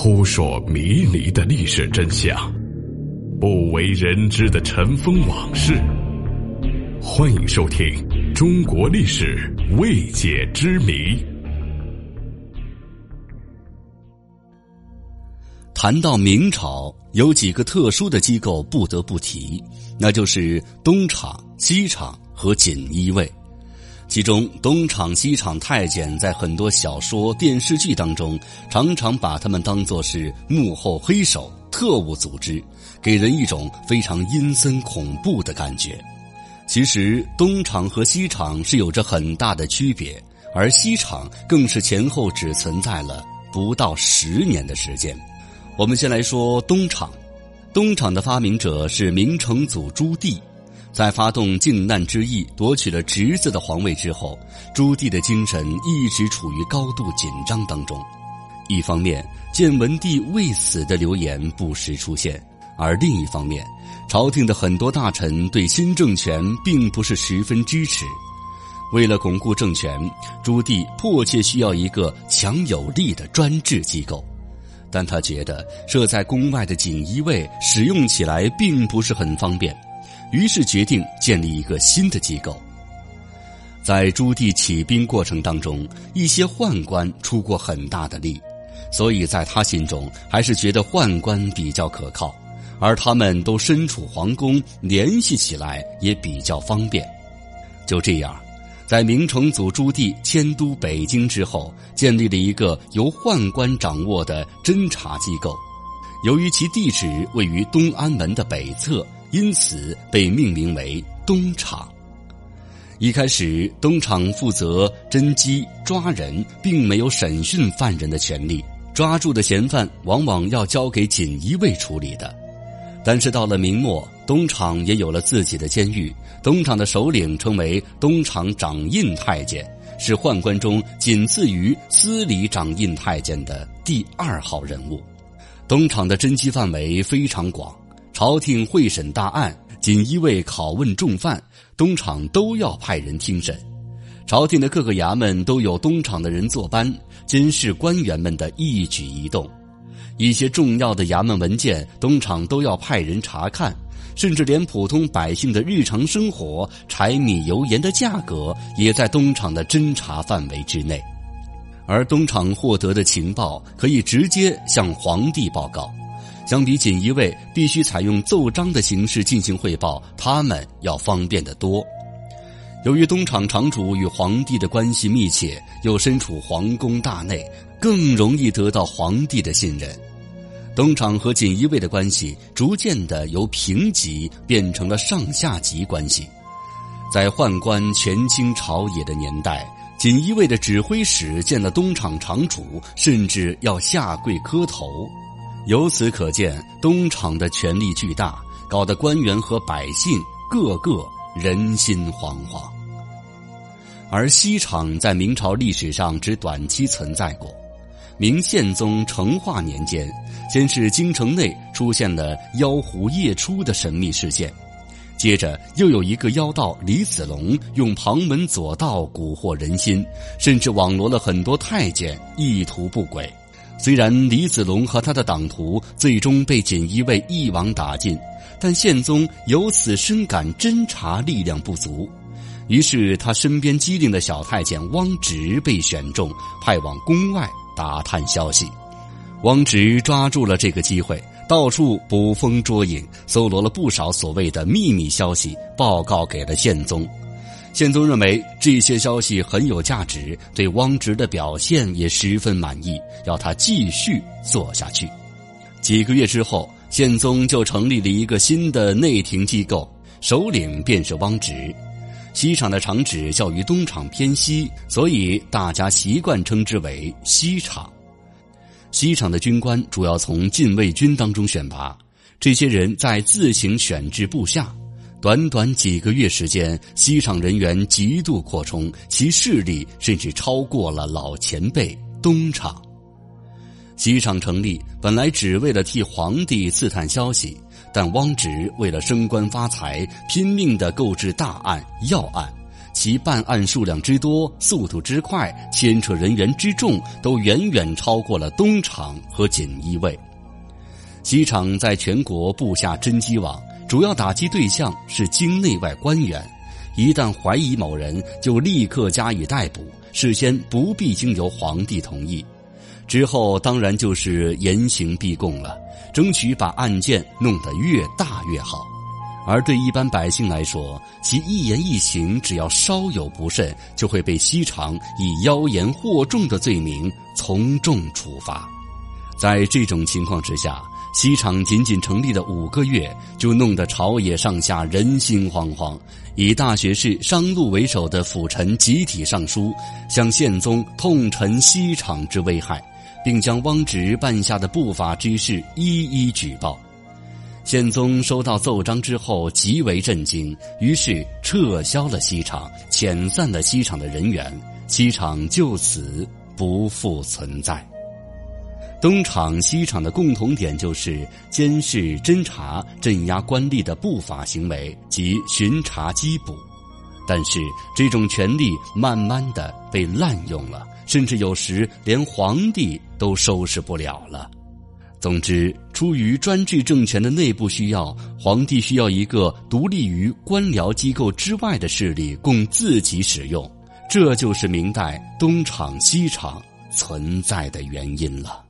扑朔迷离的历史真相，不为人知的尘封往事。欢迎收听《中国历史未解之谜》。谈到明朝，有几个特殊的机构不得不提，那就是东厂、西厂和锦衣卫。其中，东厂、西厂太监在很多小说、电视剧当中，常常把他们当作是幕后黑手、特务组织，给人一种非常阴森恐怖的感觉。其实，东厂和西厂是有着很大的区别，而西厂更是前后只存在了不到十年的时间。我们先来说东厂，东厂的发明者是明成祖朱棣。在发动靖难之役夺取了侄子的皇位之后，朱棣的精神一直处于高度紧张当中。一方面，建文帝未死的流言不时出现；而另一方面，朝廷的很多大臣对新政权并不是十分支持。为了巩固政权，朱棣迫切需要一个强有力的专制机构，但他觉得设在宫外的锦衣卫使用起来并不是很方便。于是决定建立一个新的机构。在朱棣起兵过程当中，一些宦官出过很大的力，所以在他心中还是觉得宦官比较可靠，而他们都身处皇宫，联系起来也比较方便。就这样，在明成祖朱棣迁都北京之后，建立了一个由宦官掌握的侦察机构。由于其地址位于东安门的北侧。因此被命名为东厂。一开始，东厂负责侦缉抓人，并没有审讯犯人的权利。抓住的嫌犯往往要交给锦衣卫处理的。但是到了明末，东厂也有了自己的监狱。东厂的首领称为东厂掌印太监，是宦官中仅次于司礼掌印太监的第二号人物。东厂的侦缉范围非常广。朝廷会审大案，锦衣卫拷问重犯，东厂都要派人听审。朝廷的各个衙门都有东厂的人坐班，监视官员们的一举一动。一些重要的衙门文件，东厂都要派人查看，甚至连普通百姓的日常生活、柴米油盐的价格，也在东厂的侦查范围之内。而东厂获得的情报，可以直接向皇帝报告。相比锦衣卫必须采用奏章的形式进行汇报，他们要方便得多。由于东厂厂主与皇帝的关系密切，又身处皇宫大内，更容易得到皇帝的信任。东厂和锦衣卫的关系逐渐的由平级变成了上下级关系。在宦官权倾朝野的年代，锦衣卫的指挥使见了东厂厂主，甚至要下跪磕头。由此可见，东厂的权力巨大，搞得官员和百姓个个人心惶惶。而西厂在明朝历史上只短期存在过。明宪宗成化年间，先是京城内出现了妖狐夜出的神秘事件，接着又有一个妖道李子龙用旁门左道蛊惑人心，甚至网罗了很多太监，意图不轨。虽然李子龙和他的党徒最终被锦衣卫一网打尽，但宪宗由此深感侦查力量不足，于是他身边机灵的小太监汪直被选中，派往宫外打探消息。汪直抓住了这个机会，到处捕风捉影，搜罗了不少所谓的秘密消息，报告给了宪宗。宪宗认为这些消息很有价值，对汪直的表现也十分满意，要他继续做下去。几个月之后，宪宗就成立了一个新的内廷机构，首领便是汪直。西厂的厂址较于东厂偏西，所以大家习惯称之为西厂。西厂的军官主要从禁卫军当中选拔，这些人在自行选制部下。短短几个月时间，西厂人员极度扩充，其势力甚至超过了老前辈东厂。西厂成立本来只为了替皇帝刺探消息，但汪直为了升官发财，拼命的购置大案要案，其办案数量之多、速度之快、牵扯人员之重，都远远超过了东厂和锦衣卫。西厂在全国布下侦缉网，主要打击对象是京内外官员。一旦怀疑某人，就立刻加以逮捕，事先不必经由皇帝同意。之后当然就是严刑逼供了，争取把案件弄得越大越好。而对一般百姓来说，其一言一行只要稍有不慎，就会被西厂以妖言惑众的罪名从重处罚。在这种情况之下。西厂仅仅成立了五个月，就弄得朝野上下人心惶惶。以大学士商禄为首的辅臣集体上书，向宪宗痛陈西厂之危害，并将汪直办下的不法之事一一举报。宪宗收到奏章之后极为震惊，于是撤销了西厂，遣散了西厂的人员，西厂就此不复存在。东厂西厂的共同点就是监视、侦查、镇压官吏的不法行为及巡查缉捕，但是这种权力慢慢的被滥用了，甚至有时连皇帝都收拾不了了。总之，出于专制政权的内部需要，皇帝需要一个独立于官僚机构之外的势力供自己使用，这就是明代东厂西厂存在的原因了。